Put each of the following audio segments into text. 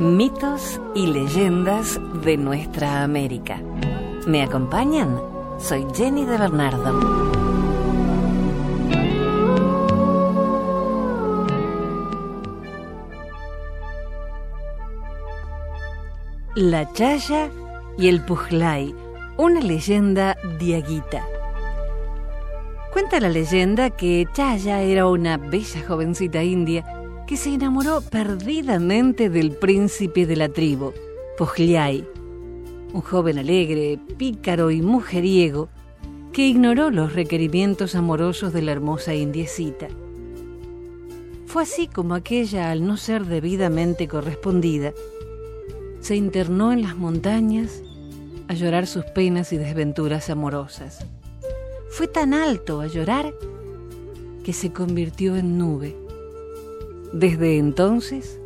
Mitos y leyendas de nuestra América. ¿Me acompañan? Soy Jenny de Bernardo. La Chaya y el Pujlay, una leyenda diaguita. Cuenta la leyenda que Chaya era una bella jovencita india que se enamoró perdidamente del príncipe de la tribu, Pujlay, un joven alegre, pícaro y mujeriego que ignoró los requerimientos amorosos de la hermosa indiecita. Fue así como aquella, al no ser debidamente correspondida, se internó en las montañas a llorar sus penas y desventuras amorosas. Fue tan alto a llorar que se convirtió en nube. Desde entonces,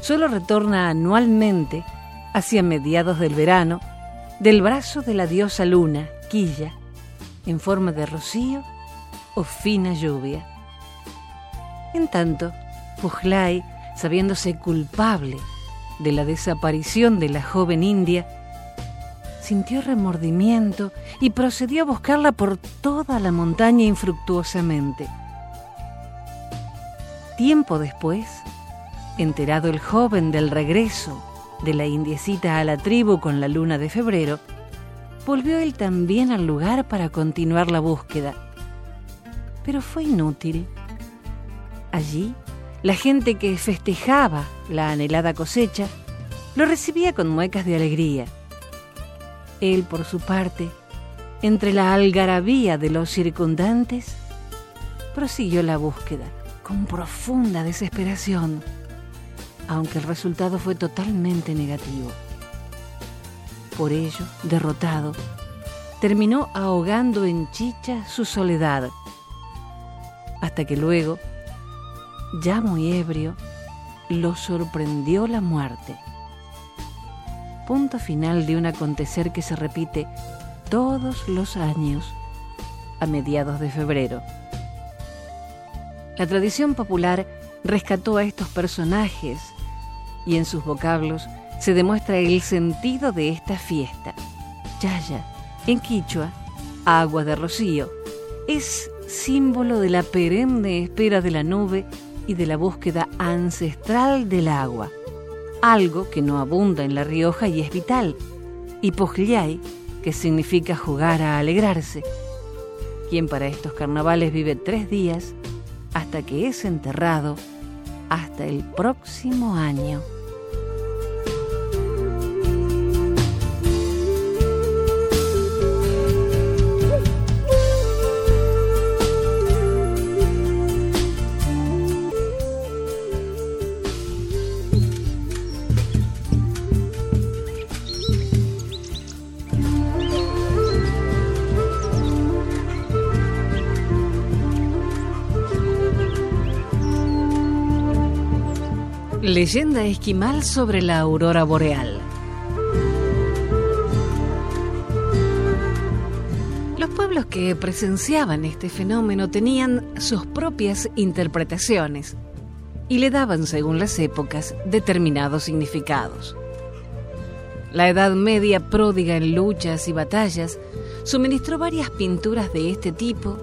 solo retorna anualmente, hacia mediados del verano, del brazo de la diosa luna, Quilla, en forma de rocío o fina lluvia. En tanto, Pujlay, sabiéndose culpable de la desaparición de la joven india, sintió remordimiento y procedió a buscarla por toda la montaña infructuosamente. Tiempo después, enterado el joven del regreso de la indiecita a la tribu con la luna de febrero, volvió él también al lugar para continuar la búsqueda. Pero fue inútil. Allí, la gente que festejaba la anhelada cosecha lo recibía con muecas de alegría. Él, por su parte, entre la algarabía de los circundantes, prosiguió la búsqueda con profunda desesperación, aunque el resultado fue totalmente negativo. Por ello, derrotado, terminó ahogando en chicha su soledad, hasta que luego, ya muy ebrio, lo sorprendió la muerte. Punto final de un acontecer que se repite todos los años a mediados de febrero. La tradición popular rescató a estos personajes y en sus vocablos se demuestra el sentido de esta fiesta. Yaya, en quichua, agua de rocío, es símbolo de la perenne espera de la nube y de la búsqueda ancestral del agua, algo que no abunda en La Rioja y es vital, y Pojliay, que significa jugar a alegrarse, quien para estos carnavales vive tres días hasta que es enterrado hasta el próximo año. Leyenda esquimal sobre la aurora boreal. Los pueblos que presenciaban este fenómeno tenían sus propias interpretaciones y le daban, según las épocas, determinados significados. La Edad Media, pródiga en luchas y batallas, suministró varias pinturas de este tipo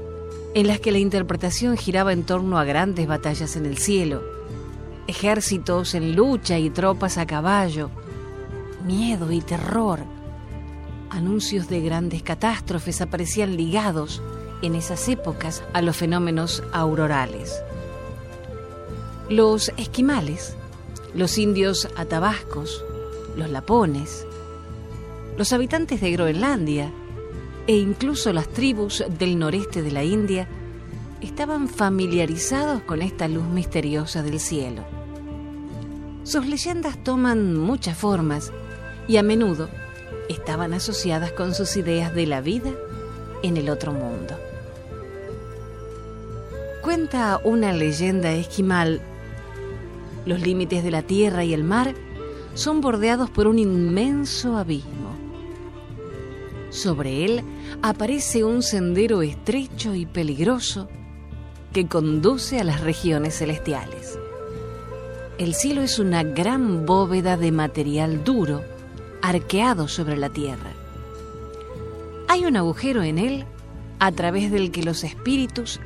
en las que la interpretación giraba en torno a grandes batallas en el cielo ejércitos en lucha y tropas a caballo, miedo y terror. Anuncios de grandes catástrofes aparecían ligados en esas épocas a los fenómenos aurorales. Los esquimales, los indios atabascos, los lapones, los habitantes de Groenlandia e incluso las tribus del noreste de la India estaban familiarizados con esta luz misteriosa del cielo. Sus leyendas toman muchas formas y a menudo estaban asociadas con sus ideas de la vida en el otro mundo. Cuenta una leyenda esquimal, los límites de la tierra y el mar son bordeados por un inmenso abismo. Sobre él aparece un sendero estrecho y peligroso que conduce a las regiones celestiales. El cielo es una gran bóveda de material duro, arqueado sobre la tierra. Hay un agujero en él a través del que los espíritus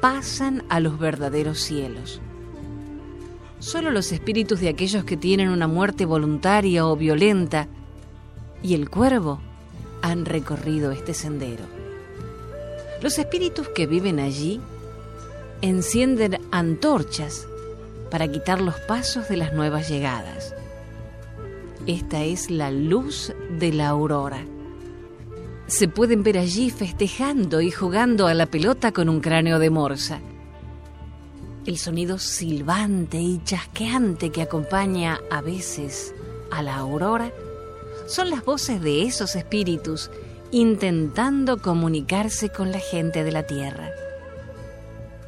pasan a los verdaderos cielos. Solo los espíritus de aquellos que tienen una muerte voluntaria o violenta y el cuervo han recorrido este sendero. Los espíritus que viven allí encienden antorchas para quitar los pasos de las nuevas llegadas. Esta es la luz de la aurora. Se pueden ver allí festejando y jugando a la pelota con un cráneo de morsa. El sonido silbante y chasqueante que acompaña a veces a la aurora son las voces de esos espíritus intentando comunicarse con la gente de la tierra.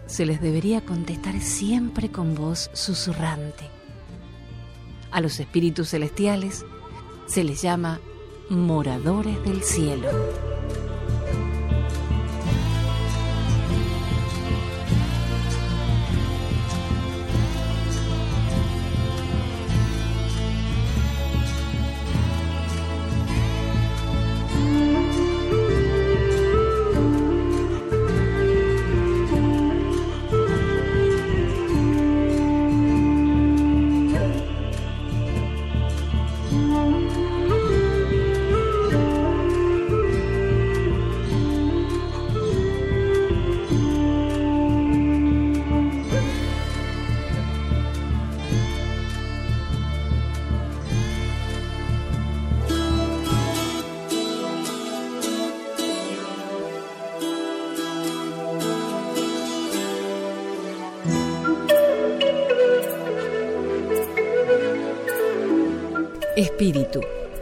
Se les debería contestar siempre con voz susurrante. A los espíritus celestiales se les llama moradores del cielo.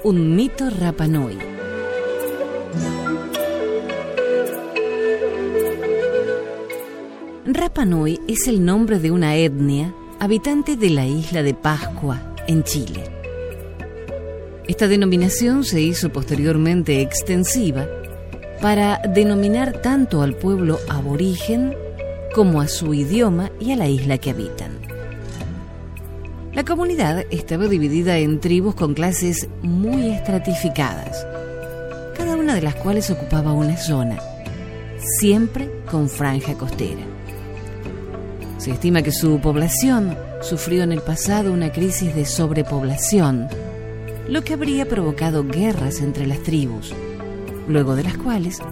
Un mito Rapanui. Rapanui es el nombre de una etnia habitante de la isla de Pascua, en Chile. Esta denominación se hizo posteriormente extensiva para denominar tanto al pueblo aborigen como a su idioma y a la isla que habitan. La comunidad estaba dividida en tribus con clases muy estratificadas, cada una de las cuales ocupaba una zona, siempre con franja costera. Se estima que su población sufrió en el pasado una crisis de sobrepoblación, lo que habría provocado guerras entre las tribus, luego de las cuales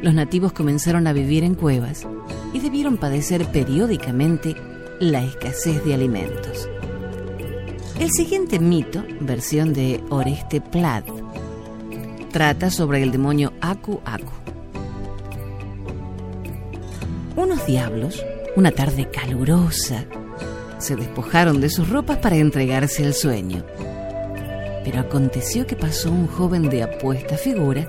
los nativos comenzaron a vivir en cuevas y debieron padecer periódicamente la escasez de alimentos. El siguiente mito, versión de Oreste Plat, trata sobre el demonio Aku Aku. Unos diablos, una tarde calurosa, se despojaron de sus ropas para entregarse al sueño. Pero aconteció que pasó un joven de apuesta figura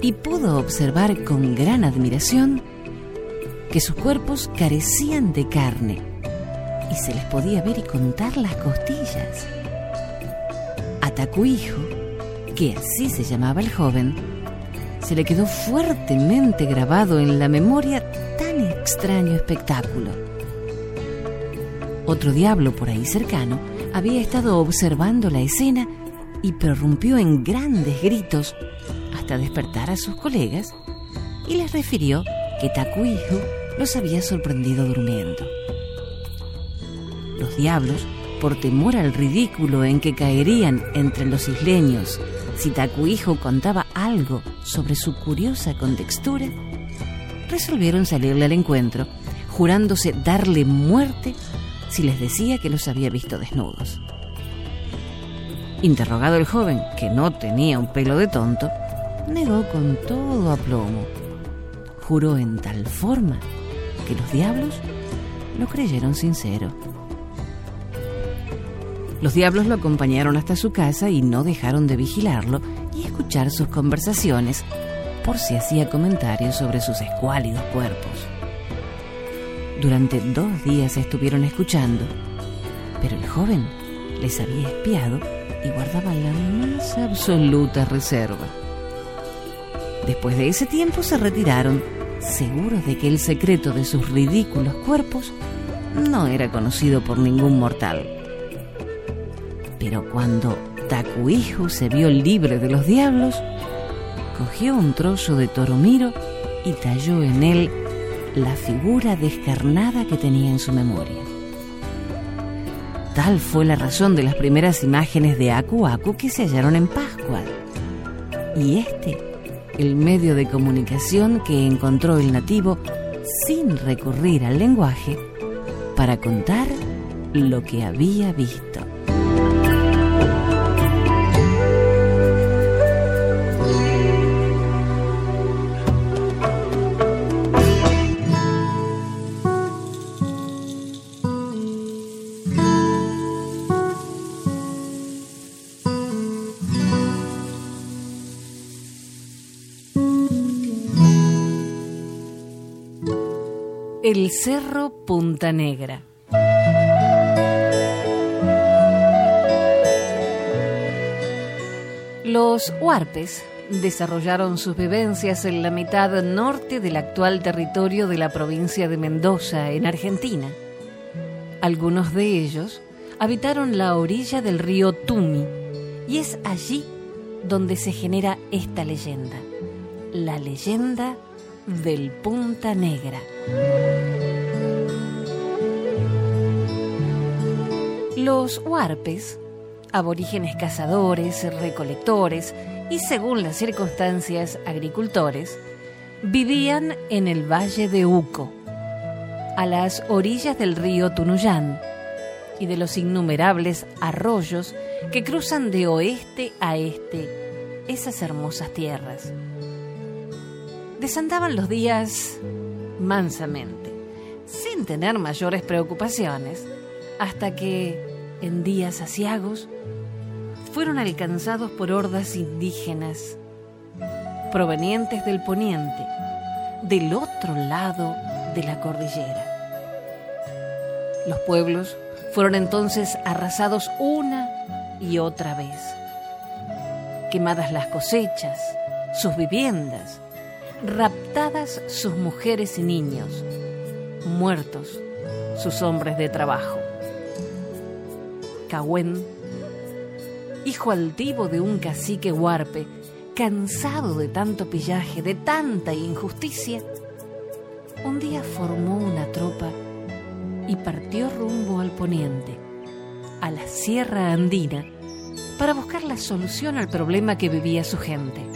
y pudo observar con gran admiración que sus cuerpos carecían de carne y se les podía ver y contar las costillas. A Takuijo, que así se llamaba el joven, se le quedó fuertemente grabado en la memoria tan extraño espectáculo. Otro diablo por ahí cercano había estado observando la escena y prorrumpió en grandes gritos hasta despertar a sus colegas y les refirió que Takuijo los había sorprendido durmiendo los diablos, por temor al ridículo en que caerían entre los isleños si Takuijo contaba algo sobre su curiosa contextura, resolvieron salirle al encuentro, jurándose darle muerte si les decía que los había visto desnudos. Interrogado el joven, que no tenía un pelo de tonto, negó con todo aplomo. Juró en tal forma que los diablos lo creyeron sincero. Los diablos lo acompañaron hasta su casa y no dejaron de vigilarlo y escuchar sus conversaciones por si hacía comentarios sobre sus escuálidos cuerpos. Durante dos días estuvieron escuchando, pero el joven les había espiado y guardaba la más absoluta reserva. Después de ese tiempo se retiraron, seguros de que el secreto de sus ridículos cuerpos no era conocido por ningún mortal. Pero cuando Takuiju se vio libre de los diablos, cogió un trozo de Toromiro y talló en él la figura descarnada que tenía en su memoria. Tal fue la razón de las primeras imágenes de Aku Aku que se hallaron en Pascua. Y este, el medio de comunicación que encontró el nativo sin recurrir al lenguaje para contar lo que había visto. El Cerro Punta Negra. Los huarpes desarrollaron sus vivencias en la mitad norte del actual territorio de la provincia de Mendoza, en Argentina. Algunos de ellos habitaron la orilla del río Tumi y es allí donde se genera esta leyenda, la leyenda del Punta Negra. Los huarpes, aborígenes cazadores, recolectores y, según las circunstancias, agricultores, vivían en el valle de Uco, a las orillas del río Tunuyán y de los innumerables arroyos que cruzan de oeste a este esas hermosas tierras. Desandaban los días mansamente, sin tener mayores preocupaciones, hasta que, en días asiagos, fueron alcanzados por hordas indígenas provenientes del poniente, del otro lado de la cordillera. Los pueblos fueron entonces arrasados una y otra vez. Quemadas las cosechas, sus viviendas, raptadas sus mujeres y niños, muertos sus hombres de trabajo. Cahuen, hijo altivo de un cacique huarpe, cansado de tanto pillaje, de tanta injusticia, un día formó una tropa y partió rumbo al poniente, a la Sierra Andina, para buscar la solución al problema que vivía su gente.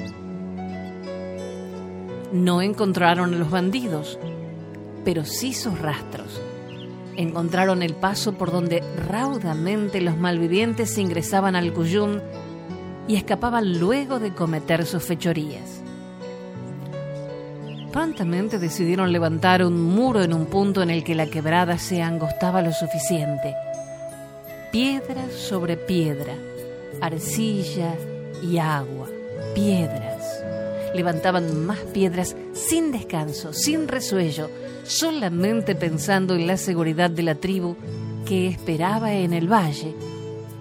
No encontraron a los bandidos, pero sí sus rastros. Encontraron el paso por donde raudamente los malvivientes ingresaban al Cuyún y escapaban luego de cometer sus fechorías. Prontamente decidieron levantar un muro en un punto en el que la quebrada se angostaba lo suficiente. Piedra sobre piedra, arcilla y agua, piedras levantaban más piedras sin descanso, sin resuello, solamente pensando en la seguridad de la tribu que esperaba en el valle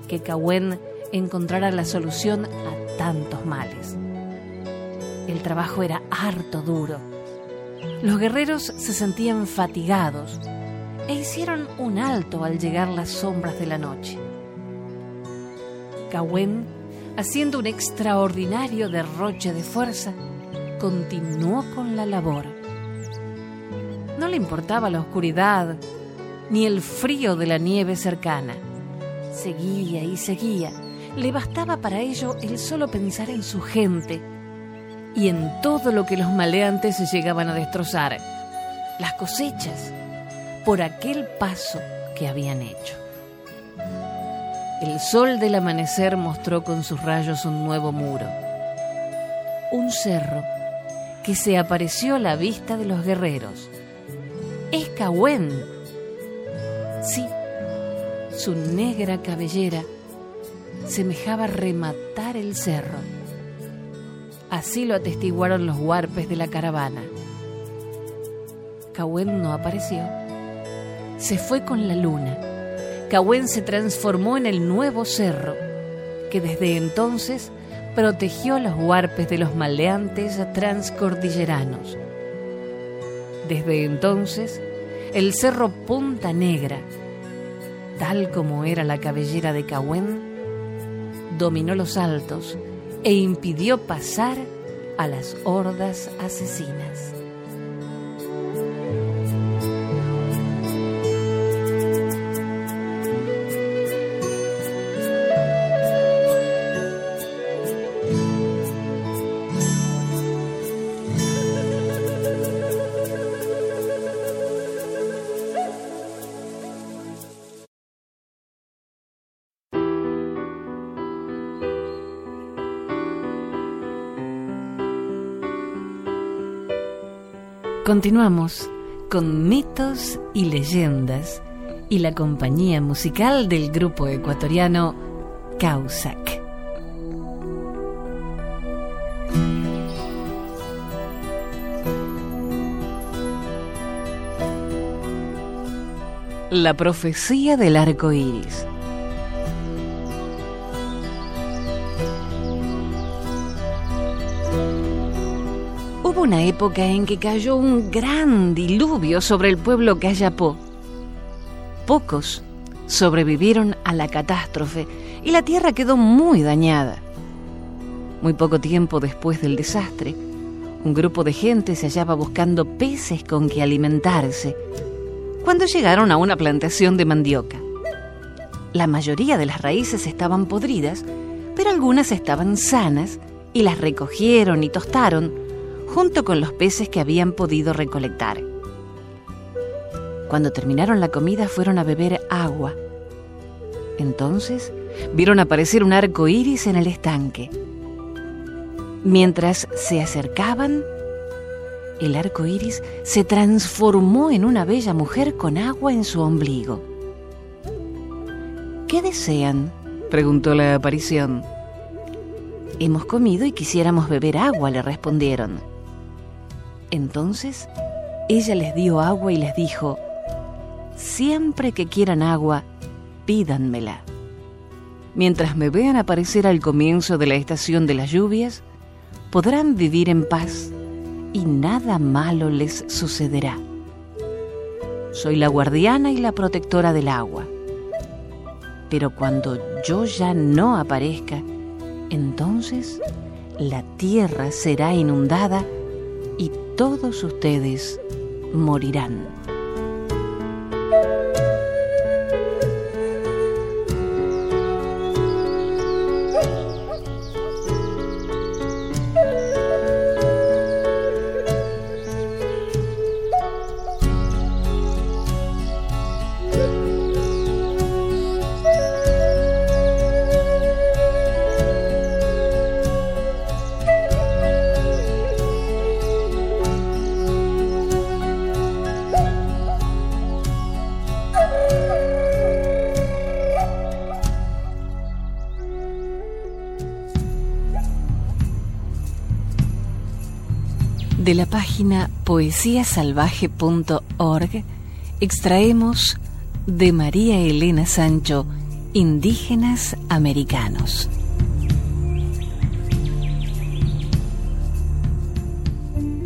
que Cahuen encontrara la solución a tantos males. El trabajo era harto duro. Los guerreros se sentían fatigados e hicieron un alto al llegar las sombras de la noche. Cahuen haciendo un extraordinario derroche de fuerza, continuó con la labor. No le importaba la oscuridad ni el frío de la nieve cercana. Seguía y seguía. Le bastaba para ello el solo pensar en su gente y en todo lo que los maleantes llegaban a destrozar, las cosechas, por aquel paso que habían hecho. El sol del amanecer mostró con sus rayos un nuevo muro, un cerro que se apareció a la vista de los guerreros. Es Cahuen. Sí, su negra cabellera semejaba rematar el cerro. Así lo atestiguaron los huarpes de la caravana. Cahuen no apareció. Se fue con la luna Cahuen se transformó en el nuevo cerro, que desde entonces protegió los huarpes de los maleantes transcordilleranos. Desde entonces, el cerro Punta Negra, tal como era la cabellera de Cahuen, dominó los altos e impidió pasar a las hordas asesinas. Continuamos con mitos y leyendas y la compañía musical del grupo ecuatoriano Causac. La profecía del arco iris. Una época en que cayó un gran diluvio sobre el pueblo Cayapó. Pocos sobrevivieron a la catástrofe y la tierra quedó muy dañada. Muy poco tiempo después del desastre, un grupo de gente se hallaba buscando peces con que alimentarse cuando llegaron a una plantación de mandioca. La mayoría de las raíces estaban podridas, pero algunas estaban sanas y las recogieron y tostaron junto con los peces que habían podido recolectar. Cuando terminaron la comida fueron a beber agua. Entonces vieron aparecer un arco iris en el estanque. Mientras se acercaban, el arco iris se transformó en una bella mujer con agua en su ombligo. ¿Qué desean? preguntó la aparición. Hemos comido y quisiéramos beber agua, le respondieron. Entonces ella les dio agua y les dijo, siempre que quieran agua, pídanmela. Mientras me vean aparecer al comienzo de la estación de las lluvias, podrán vivir en paz y nada malo les sucederá. Soy la guardiana y la protectora del agua. Pero cuando yo ya no aparezca, entonces la tierra será inundada y todos ustedes morirán. De la página poesiasalvaje.org extraemos de María Elena Sancho Indígenas Americanos.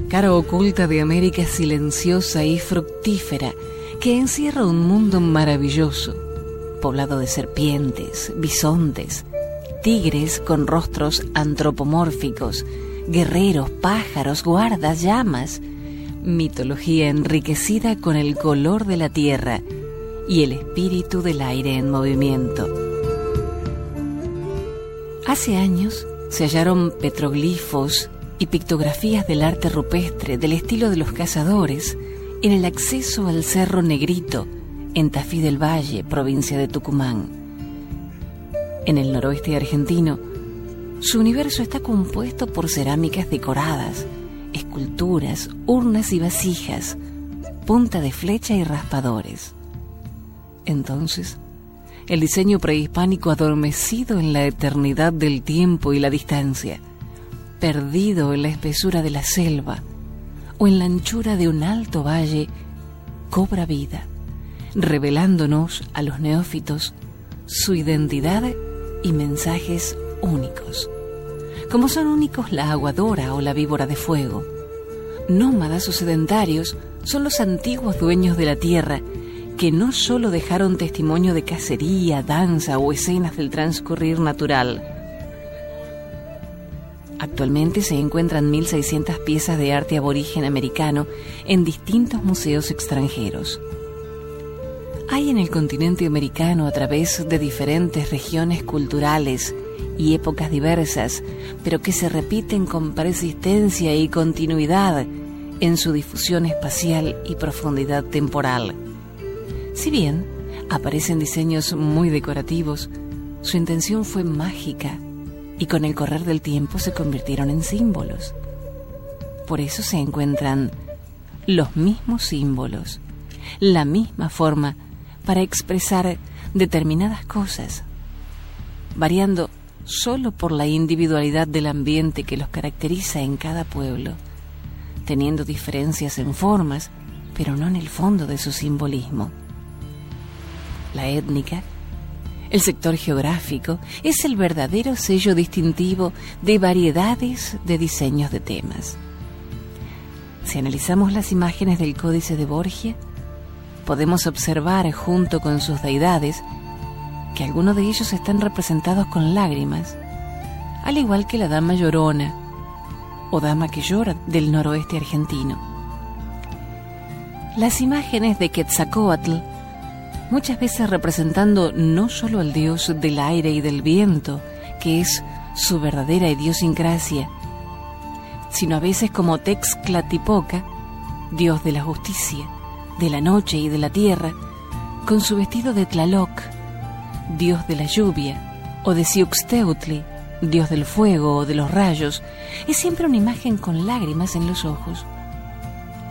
Cara oculta de América silenciosa y fructífera que encierra un mundo maravilloso, poblado de serpientes, bisontes, tigres con rostros antropomórficos, guerreros, pájaros, guardas, llamas, mitología enriquecida con el color de la tierra y el espíritu del aire en movimiento. Hace años se hallaron petroglifos y pictografías del arte rupestre del estilo de los cazadores en el acceso al Cerro Negrito, en Tafí del Valle, provincia de Tucumán. En el noroeste argentino, su universo está compuesto por cerámicas decoradas, esculturas, urnas y vasijas, punta de flecha y raspadores. Entonces, el diseño prehispánico adormecido en la eternidad del tiempo y la distancia, perdido en la espesura de la selva o en la anchura de un alto valle, cobra vida, revelándonos a los neófitos su identidad y mensajes únicos, como son únicos la aguadora o la víbora de fuego. Nómadas o sedentarios son los antiguos dueños de la tierra que no solo dejaron testimonio de cacería, danza o escenas del transcurrir natural, Actualmente se encuentran 1.600 piezas de arte aborigen americano en distintos museos extranjeros. Hay en el continente americano, a través de diferentes regiones culturales y épocas diversas, pero que se repiten con persistencia y continuidad en su difusión espacial y profundidad temporal. Si bien aparecen diseños muy decorativos, su intención fue mágica y con el correr del tiempo se convirtieron en símbolos. Por eso se encuentran los mismos símbolos, la misma forma para expresar determinadas cosas, variando solo por la individualidad del ambiente que los caracteriza en cada pueblo, teniendo diferencias en formas, pero no en el fondo de su simbolismo. La étnica el sector geográfico es el verdadero sello distintivo de variedades de diseños de temas. Si analizamos las imágenes del Códice de Borgia, podemos observar junto con sus deidades que algunos de ellos están representados con lágrimas, al igual que la Dama Llorona o Dama que llora del noroeste argentino. Las imágenes de Quetzalcoatl muchas veces representando no solo al dios del aire y del viento, que es su verdadera idiosincrasia, sino a veces como Texclatipoca, dios de la justicia, de la noche y de la tierra, con su vestido de Tlaloc, dios de la lluvia, o de Siuxteutli, dios del fuego o de los rayos, es siempre una imagen con lágrimas en los ojos.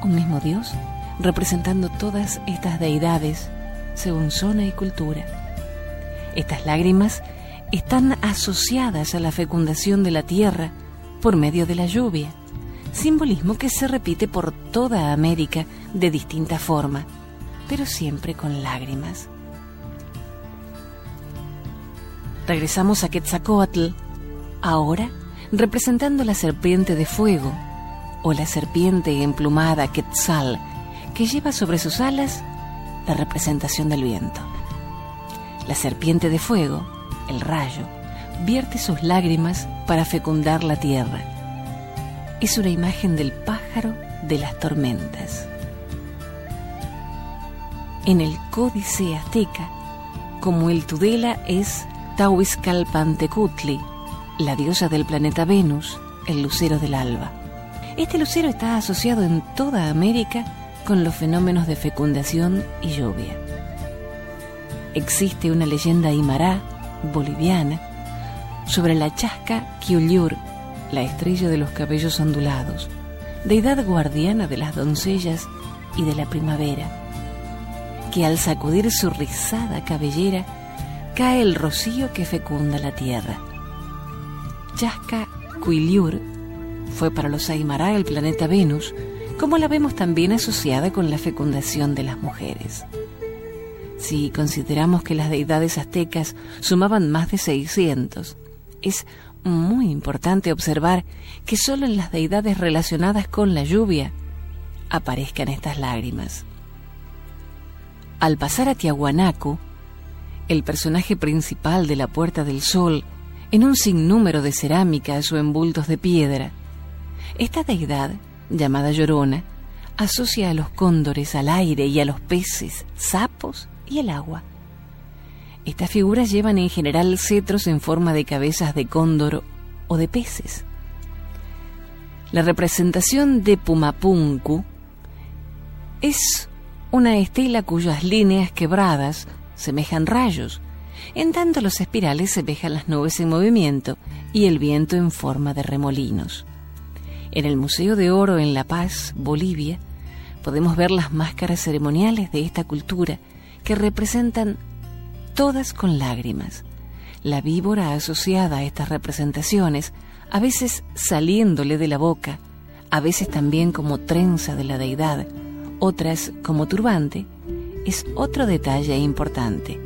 Un mismo dios representando todas estas deidades según zona y cultura. Estas lágrimas están asociadas a la fecundación de la tierra por medio de la lluvia, simbolismo que se repite por toda América de distinta forma, pero siempre con lágrimas. Regresamos a Quetzalcoatl, ahora representando la serpiente de fuego o la serpiente emplumada Quetzal, que lleva sobre sus alas la representación del viento. La serpiente de fuego, el rayo, vierte sus lágrimas para fecundar la tierra. Es una imagen del pájaro de las tormentas. En el códice azteca, como el Tudela es Tahuizcalpantecutli, la diosa del planeta Venus, el lucero del alba. Este lucero está asociado en toda América con los fenómenos de fecundación y lluvia. Existe una leyenda aymara, boliviana, sobre la chasca Kiuliur, la estrella de los cabellos ondulados, deidad guardiana de las doncellas y de la primavera, que al sacudir su rizada cabellera cae el rocío que fecunda la tierra. Chasca Quiliur fue para los Aymara el planeta Venus, como la vemos también asociada con la fecundación de las mujeres. Si consideramos que las deidades aztecas sumaban más de 600, es muy importante observar que solo en las deidades relacionadas con la lluvia aparezcan estas lágrimas. Al pasar a Tiahuanacu, el personaje principal de la Puerta del Sol, en un sinnúmero de cerámicas o envoltos de piedra, esta deidad llamada Llorona, asocia a los cóndores, al aire y a los peces, sapos y el agua. Estas figuras llevan en general cetros en forma de cabezas de cóndor o de peces. La representación de Pumapunku es una estela cuyas líneas quebradas semejan rayos, en tanto los espirales semejan las nubes en movimiento y el viento en forma de remolinos. En el Museo de Oro en La Paz, Bolivia, podemos ver las máscaras ceremoniales de esta cultura que representan todas con lágrimas. La víbora asociada a estas representaciones, a veces saliéndole de la boca, a veces también como trenza de la deidad, otras como turbante, es otro detalle importante.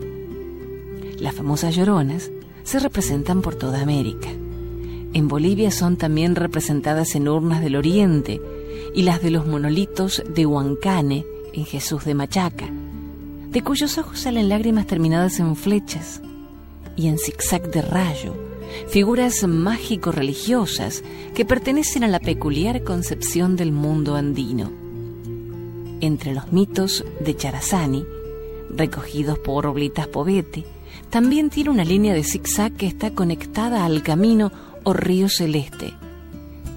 Las famosas lloronas se representan por toda América. En Bolivia son también representadas en urnas del Oriente y las de los monolitos de Huancane en Jesús de Machaca, de cuyos ojos salen lágrimas terminadas en flechas y en zigzag de rayo, figuras mágico-religiosas que pertenecen a la peculiar concepción del mundo andino. Entre los mitos de Charazani, recogidos por Oblitas Povete, también tiene una línea de zigzag que está conectada al camino o río celeste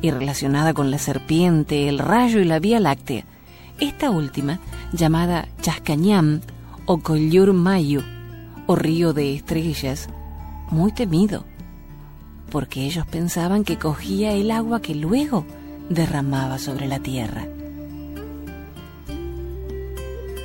y relacionada con la serpiente, el rayo y la Vía Láctea. Esta última, llamada Chascañam o Collur Mayu, o río de estrellas, muy temido, porque ellos pensaban que cogía el agua que luego derramaba sobre la tierra.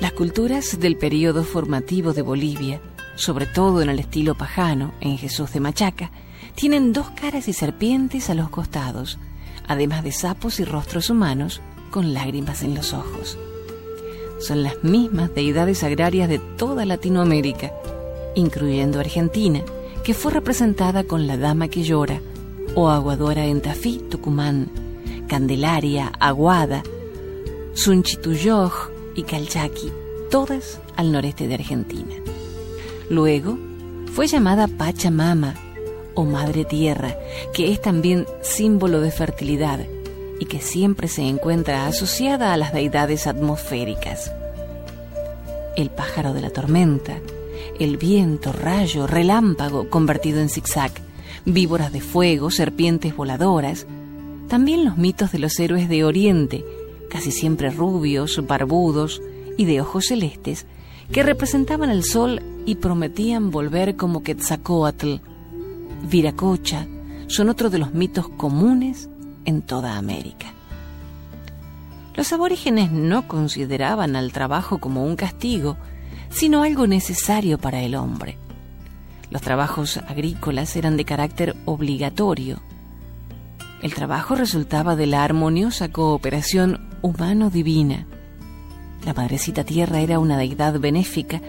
Las culturas del periodo formativo de Bolivia, sobre todo en el estilo pajano, en Jesús de Machaca, tienen dos caras y serpientes a los costados, además de sapos y rostros humanos con lágrimas en los ojos. Son las mismas deidades agrarias de toda Latinoamérica, incluyendo Argentina, que fue representada con la Dama que llora, o Aguadora en Tafí, Tucumán, Candelaria, Aguada, Sunchituyoj y Calchaqui, todas al noreste de Argentina. Luego fue llamada Pachamama o Madre Tierra, que es también símbolo de fertilidad y que siempre se encuentra asociada a las deidades atmosféricas. El pájaro de la tormenta, el viento, rayo, relámpago convertido en zigzag, víboras de fuego, serpientes voladoras, también los mitos de los héroes de Oriente, casi siempre rubios, barbudos y de ojos celestes, que representaban el sol y prometían volver como Quetzalcoatl. Viracocha son otro de los mitos comunes en toda América. Los aborígenes no consideraban al trabajo como un castigo, sino algo necesario para el hombre. Los trabajos agrícolas eran de carácter obligatorio. El trabajo resultaba de la armoniosa cooperación humano-divina. La Madrecita Tierra era una deidad benéfica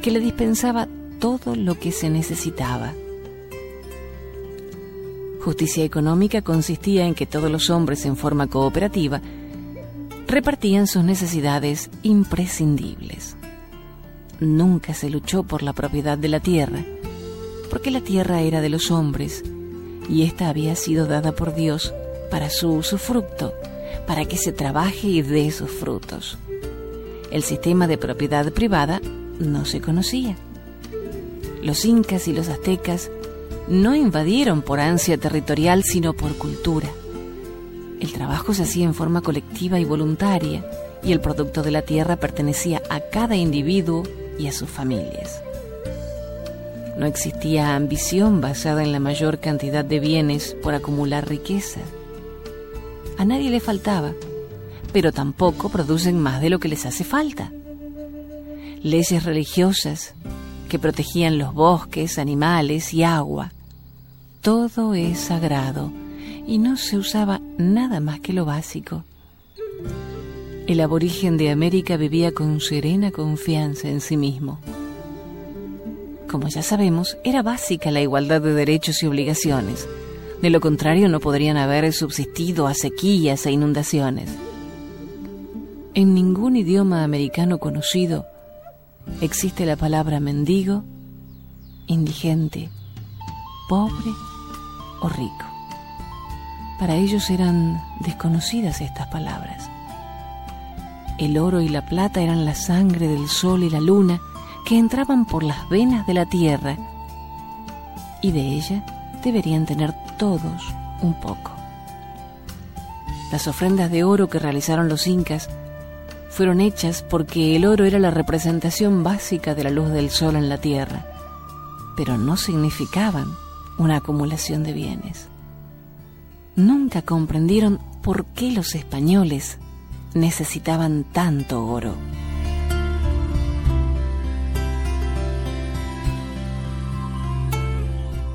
que le dispensaba todo lo que se necesitaba. Justicia económica consistía en que todos los hombres en forma cooperativa repartían sus necesidades imprescindibles nunca se luchó por la propiedad de la tierra, porque la tierra era de los hombres y ésta había sido dada por Dios para su usufructo, para que se trabaje y dé sus frutos. El sistema de propiedad privada no se conocía. Los incas y los aztecas no invadieron por ansia territorial, sino por cultura. El trabajo se hacía en forma colectiva y voluntaria, y el producto de la tierra pertenecía a cada individuo y a sus familias. No existía ambición basada en la mayor cantidad de bienes por acumular riqueza. A nadie le faltaba, pero tampoco producen más de lo que les hace falta. Leyes religiosas que protegían los bosques, animales y agua. Todo es sagrado y no se usaba nada más que lo básico. El aborigen de América vivía con serena confianza en sí mismo. Como ya sabemos, era básica la igualdad de derechos y obligaciones. De lo contrario, no podrían haber subsistido a sequías e inundaciones. En ningún idioma americano conocido existe la palabra mendigo, indigente, pobre o rico. Para ellos eran desconocidas estas palabras. El oro y la plata eran la sangre del sol y la luna que entraban por las venas de la tierra y de ella deberían tener todos un poco. Las ofrendas de oro que realizaron los incas fueron hechas porque el oro era la representación básica de la luz del sol en la tierra, pero no significaban una acumulación de bienes. Nunca comprendieron por qué los españoles necesitaban tanto oro.